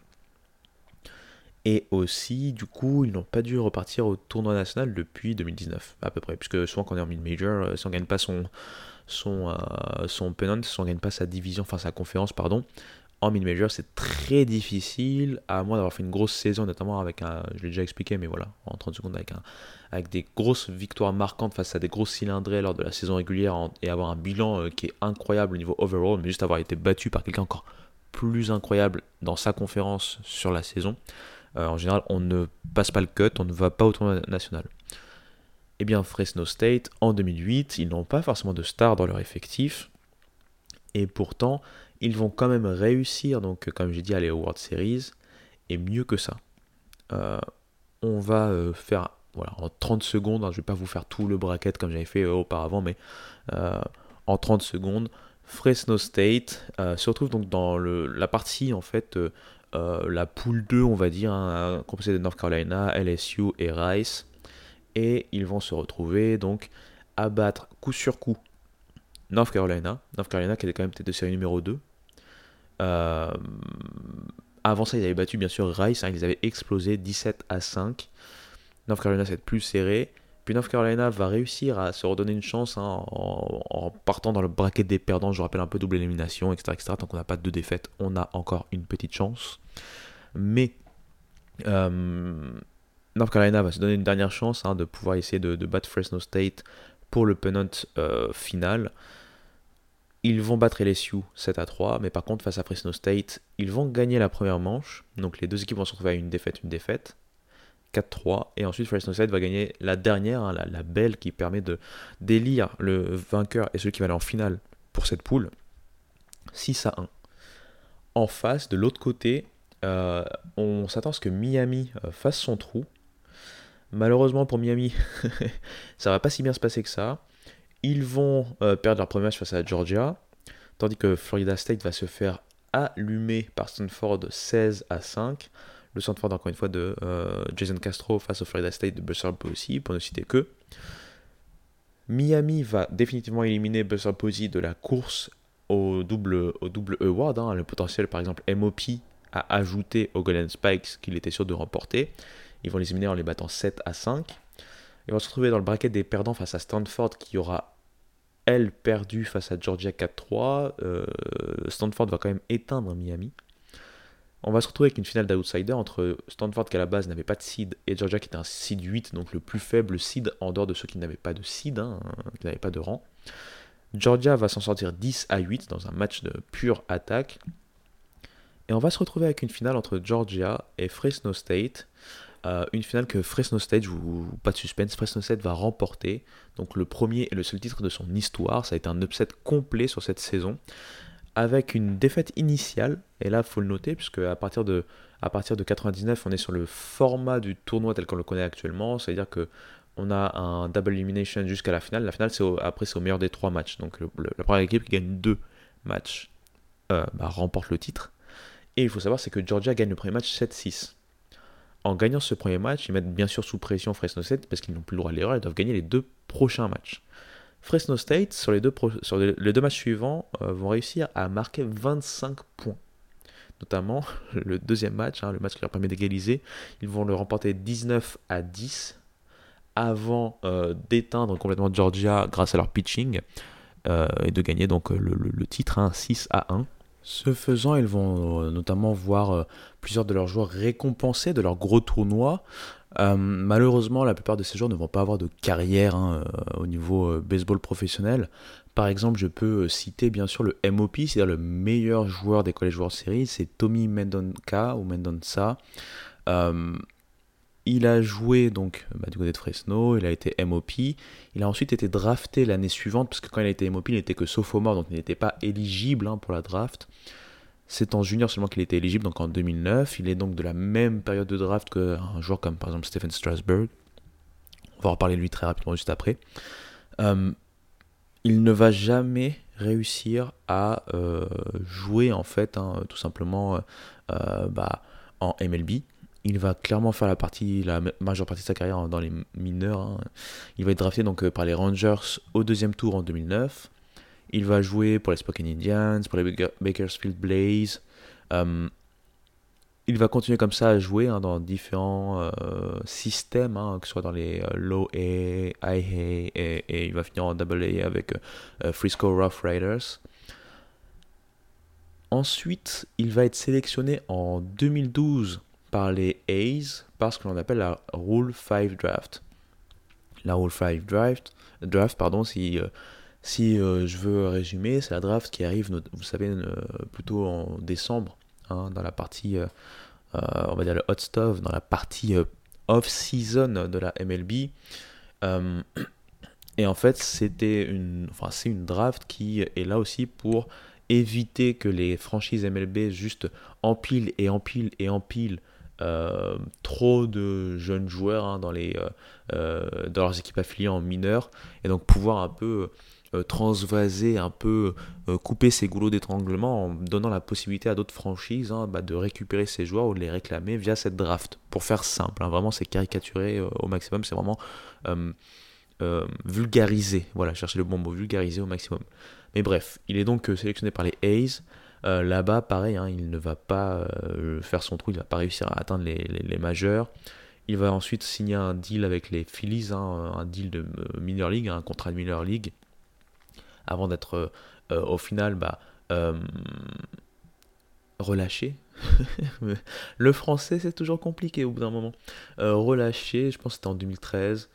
Et aussi, du coup, ils n'ont pas dû repartir au tournoi national depuis 2019, à peu près. Puisque souvent, quand on est en mid-major, euh, si on ne gagne pas son, son, euh, son pennant, si on ne gagne pas sa division, enfin sa conférence, pardon, en mid-major, c'est très difficile, à moins d'avoir fait une grosse saison, notamment avec un, je l'ai déjà expliqué, mais voilà, en 30 secondes, avec, un, avec des grosses victoires marquantes face à des grosses cylindrées lors de la saison régulière et avoir un bilan euh, qui est incroyable au niveau overall, mais juste avoir été battu par quelqu'un encore plus incroyable dans sa conférence sur la saison. Euh, en général, on ne passe pas le cut, on ne va pas au tournoi national. Eh bien, Fresno State, en 2008, ils n'ont pas forcément de stars dans leur effectif. Et pourtant, ils vont quand même réussir, donc comme j'ai dit, à aller aux World Series. Et mieux que ça. Euh, on va euh, faire, voilà, en 30 secondes, hein, je ne vais pas vous faire tout le bracket comme j'avais fait auparavant, mais en 30 secondes, Fresno State se retrouve donc dans la partie en fait euh, la poule 2, on va dire, hein, composée de North Carolina, LSU et Rice. Et ils vont se retrouver donc à battre coup sur coup North Carolina. North Carolina qui était quand même tête de série numéro 2. avant ça, ils avaient battu bien sûr Rice, hein, ils avaient explosé 17 à 5. North Carolina, c'est plus serré. Puis North Carolina va réussir à se redonner une chance hein, en, partant dans le bracket des perdants. Je rappelle un peu double élimination, etc. etc. Tant qu'on n'a pas de défaite, on a encore une petite chance. Mais euh, North Carolina va se donner une dernière chance hein, de pouvoir essayer de, battre Fresno State pour le pennant euh, final. Ils vont battre LSU 7 à 3, mais par contre, face à Fresno State, ils vont gagner la première manche. Donc les deux équipes vont se retrouver à une défaite, une défaite. 4-3. Et ensuite, Fresno State va gagner la dernière, hein, la, belle qui permet de d'élire le vainqueur et celui qui va aller en finale pour cette poule. 6 à 1. En face, de l'autre côté, on s'attend à ce que Miami euh, fasse son trou. Malheureusement pour Miami, [LAUGHS] ça va pas si bien se passer que ça. Ils vont euh, perdre leur premier match face à Georgia, tandis que Florida State va se faire allumer par Stanford 16 à 5 le Stanford encore une fois de euh, Jason Castro face au Florida State de Buster Posey, pour ne citer que. Miami va définitivement éliminer Buster Posey de la course au double, au double award. Hein. le potentiel, par exemple, MOP a ajouté au Golden Spikes qu'il était sûr de remporter. Ils vont les éliminer en les battant 7 à 5. Ils vont se retrouver dans le bracket des perdants face à Stanford qui aura, elle, perdu face à Georgia 4-3. Euh, Stanford va quand même éteindre Miami. On va se retrouver avec une finale d'outsider entre Stanford qui à la base n'avait pas de seed et Georgia qui était un seed 8, donc le plus faible seed en dehors de ceux qui n'avaient pas de seed, hein, qui n'avaient pas de rang. Georgia va s'en sortir 10 à 8 dans un match de pure attaque. Et on va se retrouver avec une finale entre Georgia et Fresno State. Euh, une finale que Fresno State, pas de suspense, Fresno State va remporter. Donc le premier et le seul titre de son histoire. Ça a été un upset complet sur cette saison avec une défaite initiale, et là il faut le noter, puisque à partir de, à partir de 99, on est sur le format du tournoi tel qu'on le connaît actuellement, c'est-à-dire que on a un double elimination jusqu'à la finale. La finale, après, c'est au meilleur des trois matchs. Donc la première équipe qui gagne deux matchs euh, bah, remporte le titre. Et il faut savoir, c'est que Georgia gagne le premier match 7-6. En gagnant ce premier match, ils mettent bien sûr sous pression Fresno State parce qu'ils n'ont plus le droit à l'erreur, ils doivent gagner les deux prochains matchs. Fresno State, sur les deux, matchs suivants, euh, vont réussir à marquer 25 points. Notamment [LAUGHS] le deuxième match, hein, le match qui leur permet d'égaliser, ils vont le remporter 19 à 10 avant euh, d'éteindre complètement Georgia grâce à leur pitching euh, et de gagner donc le, titre 6 hein, à 1. Ce faisant, ils vont notamment voir plusieurs de leurs joueurs récompensés de leur gros tournoi euh, malheureusement, la plupart de ces joueurs ne vont pas avoir de carrière hein, euh, au niveau euh, baseball professionnel. Par exemple, je peux citer bien sûr le MOP, c'est-à-dire le meilleur joueur des collèges joueurs série, c'est Tommy Mendonca ou Mendonça. Il a joué donc bah, du côté de Fresno, il a été MOP. Il a ensuite été drafté l'année suivante, parce que quand il a été MOP, il n'était que sophomore, donc il n'était pas éligible hein, pour la draft. C'est en junior seulement qu'il était éligible, donc en 2009. Il est donc de la même période de draft qu'un joueur comme par exemple Stephen Strasburg. On va en reparler de lui très rapidement juste après. Euh, il ne va jamais réussir à euh, jouer en fait, hein, tout simplement euh, bah, en MLB. Il va clairement faire la partie, majeure partie de sa carrière dans les mineurs. Hein. Il va être drafté donc par les Rangers au deuxième tour en 2009. Il va jouer pour les Spokane Indians, pour les Bakersfield Blaze. Euh, il va continuer comme ça à jouer hein, dans différents euh, systèmes, hein, que ce soit dans les euh, low A, high A, et, il va finir en double A avec Frisco Rough Riders. Ensuite, il va être sélectionné en 2012 par les A's parce que l'on appelle la Rule 5 Draft. La Rule 5 Draft, draft pardon, si si euh, je veux résumer, c'est la draft qui arrive, vous savez, euh, plutôt en décembre, hein, dans la partie, euh, on va dire le hot stuff, dans la partie off-season de la MLB. et en fait, c'était une, enfin, c'est une draft qui est là aussi pour éviter que les franchises MLB juste empilent et empilent et empilent trop de jeunes joueurs hein, dans, les, dans leurs équipes affiliées en mineurs et donc pouvoir un peu euh, transvaser, un peu euh, couper ses goulots d'étranglement en donnant la possibilité à d'autres franchises hein, bah, de récupérer ces joueurs ou de les réclamer via cette draft. Pour faire simple, hein, vraiment c'est caricaturé euh, au maximum, c'est vraiment vulgarisé. Voilà, chercher le bon mot, vulgarisé au maximum. Mais bref, il est donc sélectionné par les A's. Là-bas, pareil, hein, il ne va pas faire son trou, il ne va pas réussir à atteindre les, majeurs. Il va ensuite signer un deal avec les Phillies, hein, un deal de minor league, un contrat de minor league, avant d'être au final bah, relâché. [LAUGHS] le français, c'est toujours compliqué au bout d'un moment. relâché, je pense que c'était en 2013.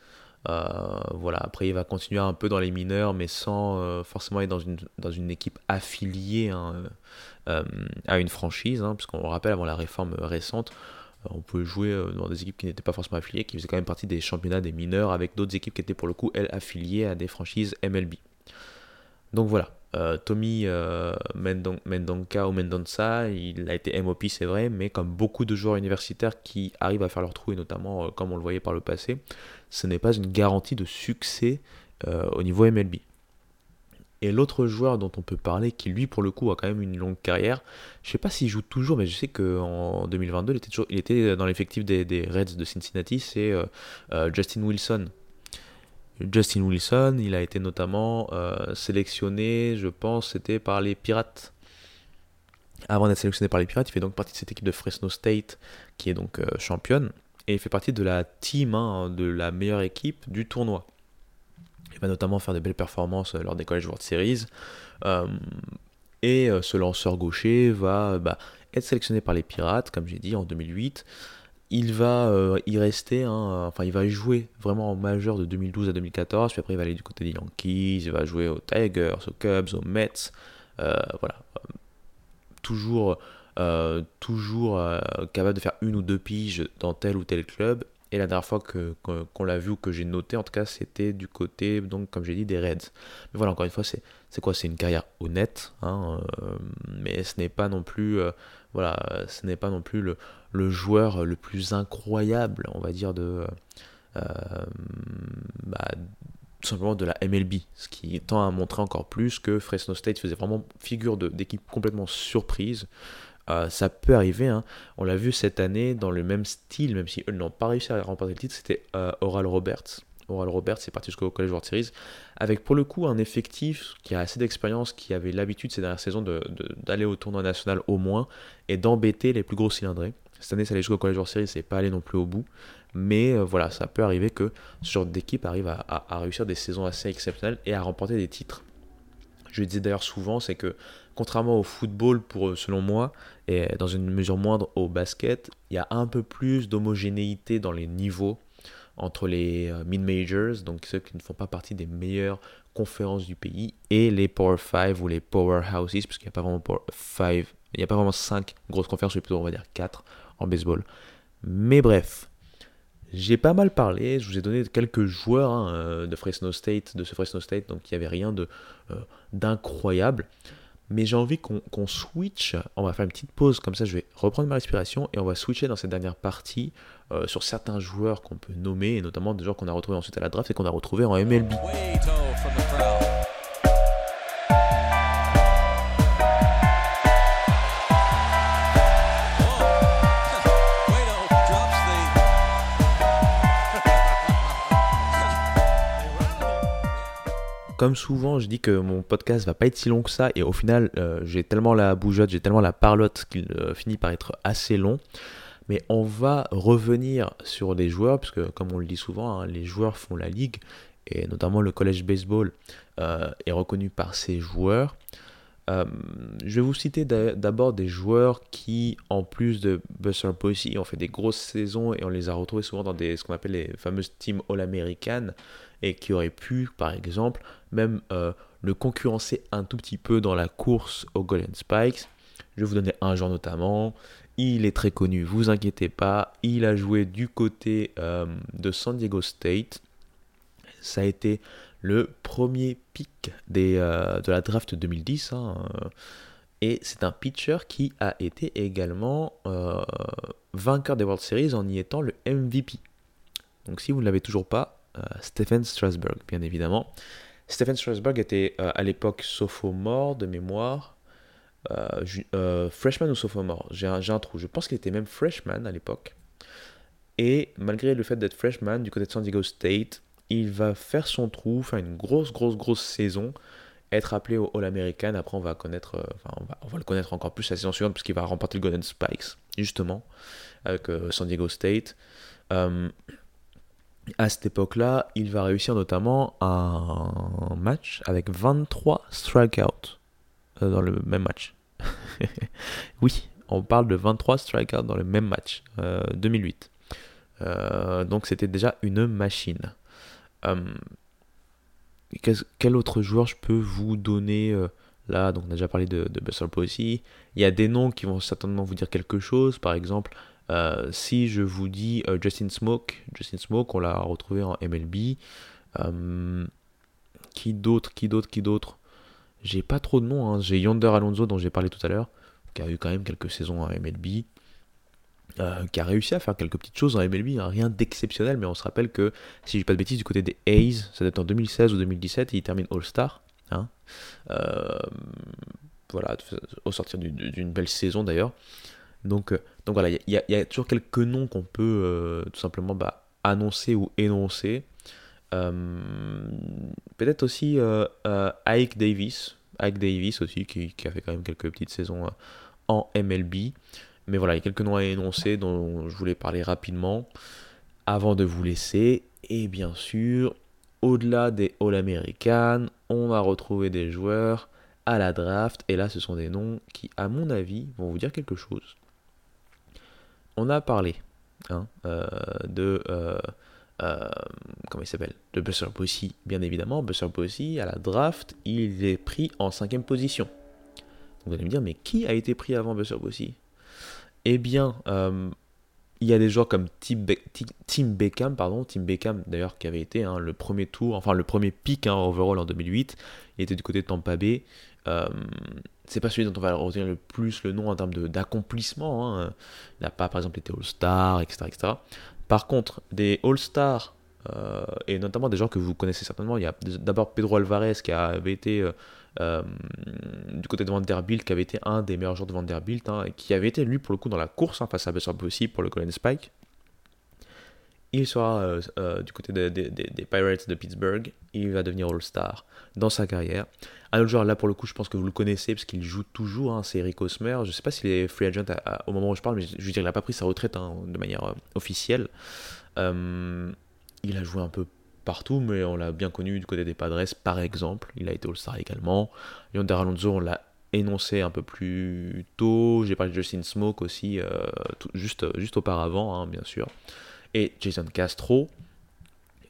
Euh, voilà, après il va continuer un peu dans les mineurs, mais sans euh, forcément être dans une, équipe affiliée hein, euh, à une franchise, hein, puisqu'on rappelle avant la réforme récente, on pouvait jouer dans des équipes qui n'étaient pas forcément affiliées, qui faisaient quand même partie des championnats des mineurs, avec d'autres équipes qui étaient pour le coup, elles, affiliées à des franchises MLB. Donc voilà, Tommy Mendonca ou Mendonça, il a été MOP c'est vrai, mais comme beaucoup de joueurs universitaires qui arrivent à faire leur trou, et notamment comme on le voyait par le passé, ce n'est pas une garantie de succès euh, au niveau MLB. Et l'autre joueur dont on peut parler, qui lui pour le coup a quand même une longue carrière, je ne sais pas s'il joue toujours, mais je sais qu'en 2022 il était, dans l'effectif des, Reds de Cincinnati, c'est euh, euh, Justin Wilson. Justin Wilson, il a été notamment sélectionné, je pense, c'était par les Pirates. Avant d'être sélectionné par les Pirates, il fait donc partie de cette équipe de Fresno State qui est donc championne et il fait partie de la team, hein, de la meilleure équipe du tournoi. Il va notamment faire de belles performances euh, lors des College World Series. Euh, et euh, ce lanceur gaucher va bah, être sélectionné par les Pirates, comme j'ai dit, en 2008. Il va y rester, hein, enfin il va jouer vraiment en majeur de 2012 à 2014, puis après il va aller du côté des Yankees, il va jouer aux Tigers, aux Cubs, aux Mets, voilà. Toujours euh, toujours euh, capable de faire une ou deux piges dans tel ou tel club. Et la dernière fois que, qu'on l'a vu ou que j'ai noté, en tout cas, c'était du côté, donc comme j'ai dit, des Reds. Mais voilà, encore une fois, c'est, quoi? C'est une carrière honnête, hein, euh, mais ce n'est pas non plus, voilà, ce n'est pas non plus le, le, joueur le plus incroyable, on va dire, de, bah, simplement de la MLB, ce qui tend à montrer encore plus que Fresno State faisait vraiment figure d'équipe complètement surprise. Euh, ça peut arriver. Hein. On l'a vu cette année dans le même style, même si eux n'ont pas réussi à remporter le titre, c'était euh, Oral Roberts. Oral Roberts c'est parti jusqu'au College World Series, avec pour le coup un effectif qui a assez d'expérience, qui avait l'habitude ces dernières saisons d'aller au tournoi national au moins et d'embêter les plus gros cylindrés. Cette année, ça allait jusqu'au College World Series, c'est pas aller non plus au bout. Mais euh, voilà, ça peut arriver que ce genre d'équipe arrive à, réussir des saisons assez exceptionnelles et à remporter des titres. Je le disais d'ailleurs souvent, c'est que contrairement au football, pour, selon moi, et dans une mesure moindre au basket, il y a un peu plus d'homogénéité dans les niveaux entre les euh, mid-majors, donc ceux qui ne font pas partie des meilleures conférences du pays, et les Power 5 ou les Powerhouses, parce qu'il n'y a pas vraiment Power 5, il n'y a pas vraiment 5 grosses conférences, mais plutôt on va dire 4 baseball. Mais bref, j'ai pas mal parlé, je vous ai donné quelques joueurs hein, euh, de Fresno State, de ce Fresno State, donc il n'y avait rien de, euh, d'incroyable mais j'ai envie qu'on switch. On va faire une petite pause, comme ça je vais reprendre ma respiration et on va switcher dans cette dernière partie euh, sur certains joueurs qu'on peut nommer, et notamment des joueurs qu'on a retrouvés ensuite à la draft et qu'on a retrouvés en MLB. Comme souvent, je dis que mon podcast va pas être si long que ça, et au final, euh, j'ai tellement la bougeotte, j'ai tellement la parlotte qu'il euh, finit par être assez long. Mais on va revenir sur les joueurs, puisque comme on le dit souvent, hein, les joueurs font la ligue, et notamment le college baseball euh, est reconnu par ses joueurs. je vais vous citer d'abord des joueurs qui, en plus de Buster Posey, ont fait des grosses saisons et on les a retrouvés souvent dans ce qu'on appelle les fameuses teams All-American et qui auraient pu, par exemple, même euh, le concurrencer un tout petit peu dans la course aux Golden Spikes. Je vais vous donner un genre notamment. Il est très connu, vous inquiétez pas. Il a joué du côté euh, de San Diego State. Ça a été le premier pick euh, de la draft 2010. Hein, et c'est un pitcher qui a été également vainqueur des World Series en y étant le MVP. Donc si vous ne l'avez toujours pas, Stephen Strasburg, bien évidemment. Stephen Strasburg était euh, à l'époque sophomore de mémoire. Euh, euh, freshman ou sophomore J'ai un, trou. Je pense qu'il était même freshman à l'époque. Et malgré le fait d'être freshman du côté de San Diego State, il va faire son trou, faire une grosse, grosse, grosse saison. être appelé au All-American. Après, on va connaître, on va, le connaître encore plus la saison suivante parce qu'il va remporter le Golden Spikes, justement, avec San Diego State. À cette époque-là, il va réussir notamment un match avec 23 [LAUGHS] strikeouts dans le même match. oui, on parle de 23 strikeouts dans le même match, 2008. Euh, donc c'était déjà une machine. Euh, quel autre joueur je peux vous donner euh, là? Donc on a déjà parlé de, de Buster. Il y a des noms qui vont certainement vous dire quelque chose. Par exemple, si je vous dis Justin Smoke, Justin Smoke, on l'a retrouvé en MLB. qui d'autre Qui d'autre Qui d'autre? J'ai pas trop de noms. Hein. J'ai Yonder Alonso dont j'ai parlé tout à l'heure, qui a eu quand même quelques saisons en MLB. Euh, qui a réussi à faire quelques petites choses en MLB, hein, rien d'exceptionnel, mais on se rappelle que, si je dis pas de bêtises, du côté des A's, ça être en 2016 ou 2017, il termine All-Star. Hein. Euh, voilà, au sortir d'une belle saison d'ailleurs. Donc, euh, donc voilà, il y, a toujours quelques noms qu'on peut tout simplement bah, annoncer ou énoncer. Peut-être aussi Ike Davis, Ike Davis aussi, qui, qui, a fait quand même quelques petites saisons en MLB. Mais voilà, il y a quelques noms à énoncer dont je voulais parler rapidement avant de vous laisser. Et bien sûr, au-delà des All-American, on va retrouver des joueurs à la draft. Et là, ce sont des noms qui, à mon avis, vont vous dire quelque chose. On a parlé hein, euh, de. Euh, euh, comment il s'appelle De Buster bien évidemment. Buster Posey, à la draft, il est pris en cinquième position. Vous allez me dire, mais qui a été pris avant Buster eh bien, il y a des joueurs comme Tim, Beckham, pardon, Tim Beckham d'ailleurs qui avait été hein, le premier tour, enfin le premier pick hein, overall en 2008, il était du côté de Tampa Bay. Euh, c'est pas celui dont on va retenir le plus le nom en termes d'accomplissement. Hein. Il n'a pas par exemple été All-Star, etc., etc. Par contre, des All-Stars, euh, et notamment des gens que vous connaissez certainement, il y a d'abord Pedro Alvarez qui avait été euh, du côté de Vanderbilt, qui avait été un des meilleurs joueurs de Vanderbilt, hein, et qui avait été lui pour le coup dans la course hein, face à Besser possible pour le Golden Spike. Il sera euh, euh, du côté des Pirates de Pittsburgh. Il va devenir All-Star dans sa carrière. Un autre joueur, là pour le coup, je pense que vous le connaissez parce qu'il joue toujours, hein, c'est Eric Osmer. Je ne sais pas s'il est free agent au moment où je parle, mais je veux dire, il n'a pas pris sa retraite de manière officielle. il a joué un peu partout, mais on l'a bien connu du côté des Padres, par exemple. Il a été All-Star également. Yonder Alonso, on l'a énoncé un peu plus tôt. J'ai parlé de Justin Smoke aussi, euh, juste, juste auparavant, hein, bien sûr. Et Jason Castro.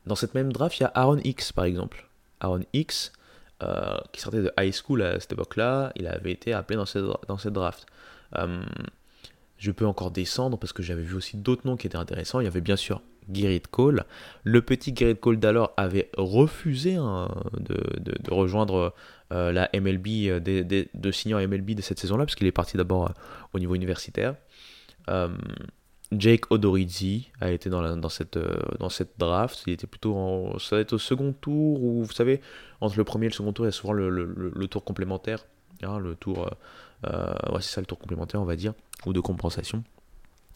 Dans cette même draft, il y a Aaron X, par exemple. Aaron X, euh, qui sortait de high school à cette époque-là, il avait été appelé dans cette, dans cette draft. Euh, je peux encore descendre parce que j'avais vu aussi d'autres noms qui étaient intéressants. Il y avait bien sûr Gerrit Cole. Le petit Gerrit Cole d'alors avait refusé hein, de, rejoindre euh, la MLB, euh, de, signer en MLB de cette saison-là, parce qu'il est parti d'abord au niveau universitaire. Jake Odorizzi a été dans, cette, dans cette draft. Il était plutôt en, ça va être au second tour, ou vous savez, entre le premier et le second tour, il y a souvent le, tour complémentaire. Hein, le tour, c'est ça le tour complémentaire, on va dire, ou de compensation.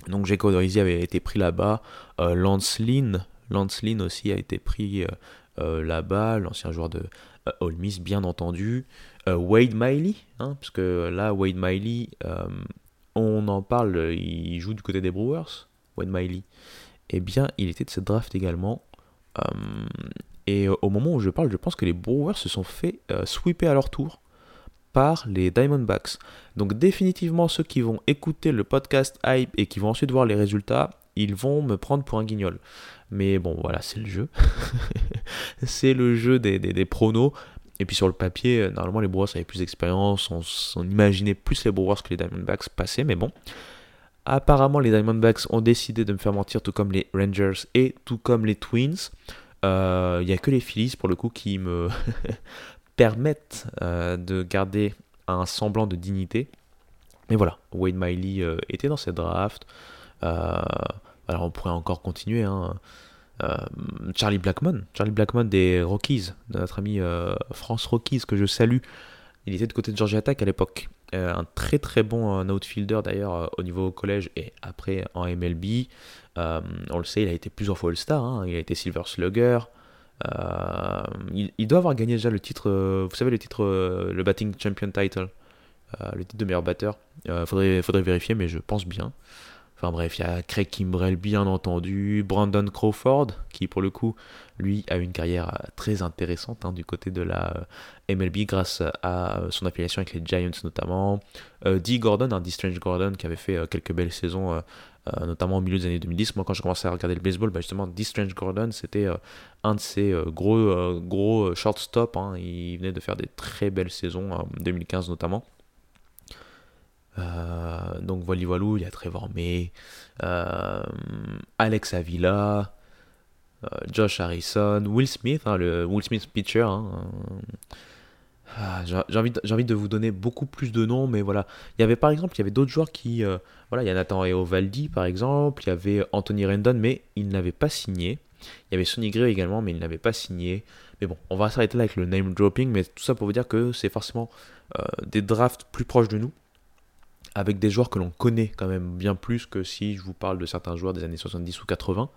Donc Jake Odorizzi avait été pris là-bas. Euh, Lance Lynn, Lance Lynn aussi a été pris euh, euh, là-bas, l'ancien joueur de Ole Miss, bien entendu. Wade Miley, hein, parce que là, Wade Miley, on en parle, il joue du côté des Brewers, Wade Miley. Eh bien, il était de cette draft également. et au moment où je parle, je pense que les Brewers se sont fait sweeper à leur tour par les Diamondbacks. Donc définitivement ceux qui vont écouter le podcast hype et qui vont ensuite voir les résultats, ils vont me prendre pour un guignol. Mais bon voilà, c'est le jeu. [LAUGHS] c'est le jeu des, des, pronos. Et puis sur le papier, euh, normalement les Brewers avaient plus d'expérience, on, imaginait plus les Brewers que les Diamondbacks passaient, mais bon. Apparemment les Diamondbacks ont décidé de me faire mentir tout comme les Rangers et tout comme les Twins. Euh, il n'y a que les Phillies pour le coup qui me [LAUGHS] permettent euh, de garder un semblant de dignité. Mais voilà, Wade Miley euh, était dans cette draft. Euh, alors on pourrait encore continuer. Hein. Charlie Blackmon, Charlie Blackmon des Rockies, de notre ami France Rockies que je salue. Il était de côté de Georgia Tech à l'époque. un très très bon outfielder d'ailleurs au niveau collège et après en MLB. on le sait, il a été plusieurs fois All-Star. Hein. Il a été Silver Slugger, il, doit avoir gagné déjà le titre, vous savez, le titre, le Batting Champion Title, le titre de meilleur batteur. faudrait vérifier, mais je pense bien. Enfin bref, il y a Craig Kimbrell bien entendu, Brandon Crawford qui pour le coup lui a une carrière euh, très intéressante hein, du côté de la euh, MLB grâce à euh, son affiliation avec les Giants notamment, euh, D. Gordon, un D. Strange Gordon qui avait fait quelques belles saisons notamment au milieu des années 2010. Moi quand je commençais à regarder le baseball, bah, justement D. Strange Gordon c'était un de ces gros, gros shortstop, hein. il venait de faire des très belles saisons en 2015 notamment. Euh, donc voilà, il y a Trevor May, euh, Alex Avila, euh, Josh Harrison, Will Smith, hein, le Will Smith pitcher. Hein, j'ai envie, de, envie de vous donner beaucoup plus de noms, mais voilà. Il y avait par exemple, il y avait d'autres joueurs qui. voilà, il y a Nathan Eovaldi par exemple, il y avait Anthony Rendon, mais il n'avait pas signé. Il y avait Sonny Gray également, mais il n'avait pas signé. Mais bon, on va s'arrêter là avec le name dropping, mais tout ça pour vous dire que c'est forcément des drafts plus proches de nous avec des joueurs que l'on connaît quand même bien plus que si je vous parle de certains joueurs des années 70 ou 80.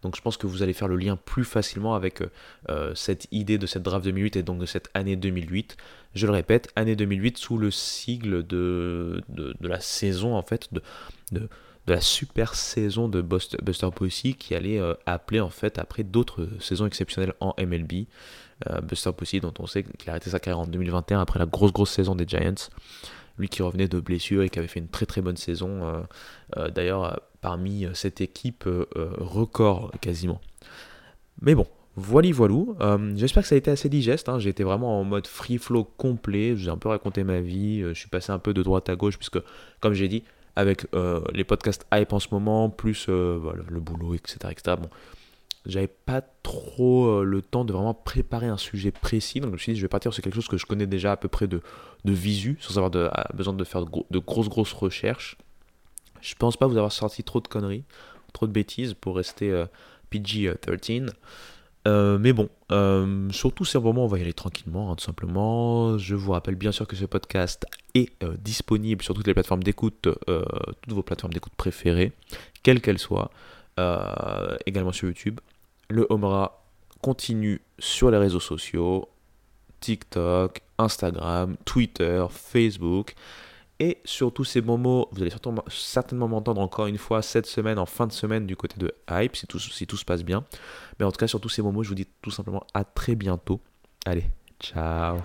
Donc je pense que vous allez faire le lien plus facilement avec euh, cette idée de cette draft 2008 et donc de cette année 2008. Je le répète, année 2008 sous le sigle de, de, la saison en fait, de, de, la super saison de Buster Posey qui allait euh, appeler en fait après d'autres saisons exceptionnelles en MLB. Euh, Buster Posey dont on sait qu'il a arrêté sa carrière en 2021 après la grosse grosse saison des Giants lui qui revenait de blessure et qui avait fait une très très bonne saison. Euh, euh, d'ailleurs, euh, parmi cette équipe record quasiment. Mais bon, voilà, voilou. J'espère que ça a été assez digeste. Hein. J'ai été vraiment en mode free flow complet. J'ai un peu raconté ma vie. je suis passé un peu de droite à gauche, puisque, comme j'ai dit, avec les podcasts hype en ce moment, plus le boulot, etc. etc. Bon, j'avais pas trop euh, le temps de vraiment préparer un sujet précis. Donc je me suis dit, je vais partir sur quelque chose que je connais déjà à peu près de, de visu, sans avoir de, besoin de faire de, grosses, grosses recherches. Je pense pas vous avoir sorti trop de conneries, trop de bêtises pour rester euh, PG-13. Euh, mais bon, surtout ces moments, on va y aller tranquillement, hein, tout simplement. Je vous rappelle bien sûr que ce podcast est disponible sur toutes les plateformes d'écoute, toutes vos plateformes d'écoute préférées, quelles qu'elles soient. également sur YouTube le Homra continue sur les réseaux sociaux, TikTok, Instagram, Twitter, Facebook. Et sur tous ces moments, vous allez certainement m'entendre encore une fois cette semaine, en fin de semaine, du côté de Hype, si tout, si tout se passe bien. Mais en tout cas, sur tous ces moments, je vous dis tout simplement à très bientôt. Allez, ciao